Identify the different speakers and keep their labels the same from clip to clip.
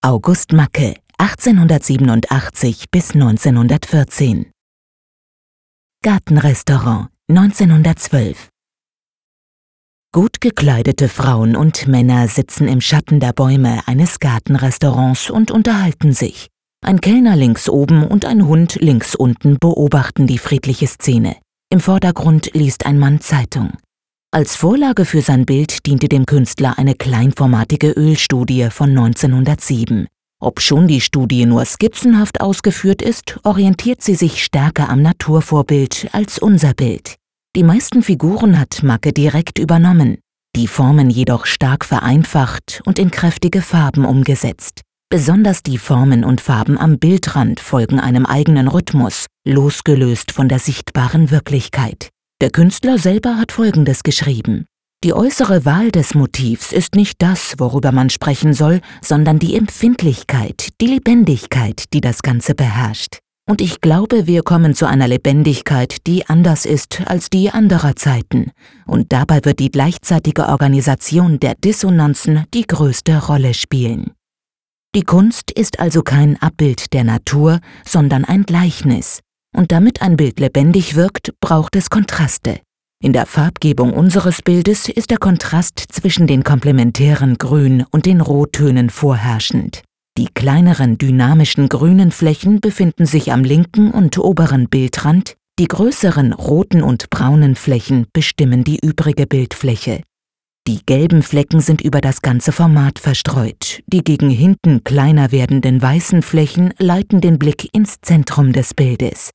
Speaker 1: August Macke, 1887 bis 1914. Gartenrestaurant, 1912. Gut gekleidete Frauen und Männer sitzen im Schatten der Bäume eines Gartenrestaurants und unterhalten sich. Ein Kellner links oben und ein Hund links unten beobachten die friedliche Szene. Im Vordergrund liest ein Mann Zeitung. Als Vorlage für sein Bild diente dem Künstler eine kleinformatige Ölstudie von 1907. Obschon die Studie nur skizzenhaft ausgeführt ist, orientiert sie sich stärker am Naturvorbild als unser Bild. Die meisten Figuren hat Macke direkt übernommen, die Formen jedoch stark vereinfacht und in kräftige Farben umgesetzt. Besonders die Formen und Farben am Bildrand folgen einem eigenen Rhythmus, losgelöst von der sichtbaren Wirklichkeit. Der Künstler selber hat Folgendes geschrieben. Die äußere Wahl des Motivs ist nicht das, worüber man sprechen soll, sondern die Empfindlichkeit, die Lebendigkeit, die das Ganze beherrscht. Und ich glaube, wir kommen zu einer Lebendigkeit, die anders ist als die anderer Zeiten. Und dabei wird die gleichzeitige Organisation der Dissonanzen die größte Rolle spielen. Die Kunst ist also kein Abbild der Natur, sondern ein Gleichnis. Und damit ein Bild lebendig wirkt, braucht es Kontraste. In der Farbgebung unseres Bildes ist der Kontrast zwischen den komplementären Grün- und den Rottönen vorherrschend. Die kleineren dynamischen grünen Flächen befinden sich am linken und oberen Bildrand, die größeren roten und braunen Flächen bestimmen die übrige Bildfläche. Die gelben Flecken sind über das ganze Format verstreut, die gegen hinten kleiner werdenden weißen Flächen leiten den Blick ins Zentrum des Bildes.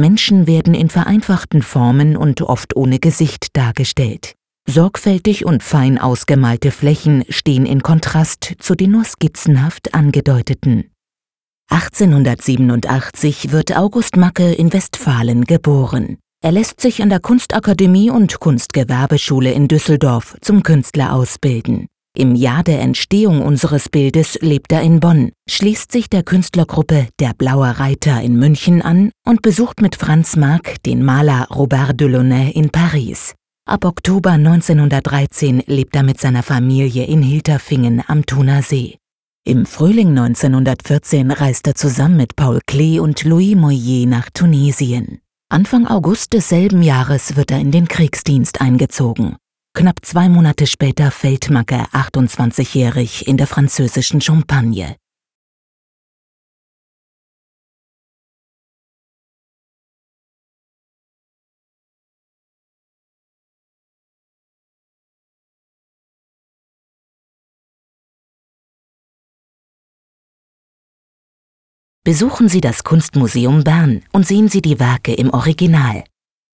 Speaker 1: Menschen werden in vereinfachten Formen und oft ohne Gesicht dargestellt. Sorgfältig und fein ausgemalte Flächen stehen in Kontrast zu den nur skizzenhaft angedeuteten. 1887 wird August Macke in Westfalen geboren. Er lässt sich an der Kunstakademie und Kunstgewerbeschule in Düsseldorf zum Künstler ausbilden. Im Jahr der Entstehung unseres Bildes lebt er in Bonn, schließt sich der Künstlergruppe Der Blaue Reiter in München an und besucht mit Franz Marc den Maler Robert Delaunay in Paris. Ab Oktober 1913 lebt er mit seiner Familie in Hilterfingen am Thuner See. Im Frühling 1914 reist er zusammen mit Paul Klee und Louis Moyer nach Tunesien. Anfang August desselben Jahres wird er in den Kriegsdienst eingezogen. Knapp zwei Monate später fällt Macke 28-jährig in der französischen Champagne. Besuchen Sie das Kunstmuseum Bern und sehen Sie die Werke im Original.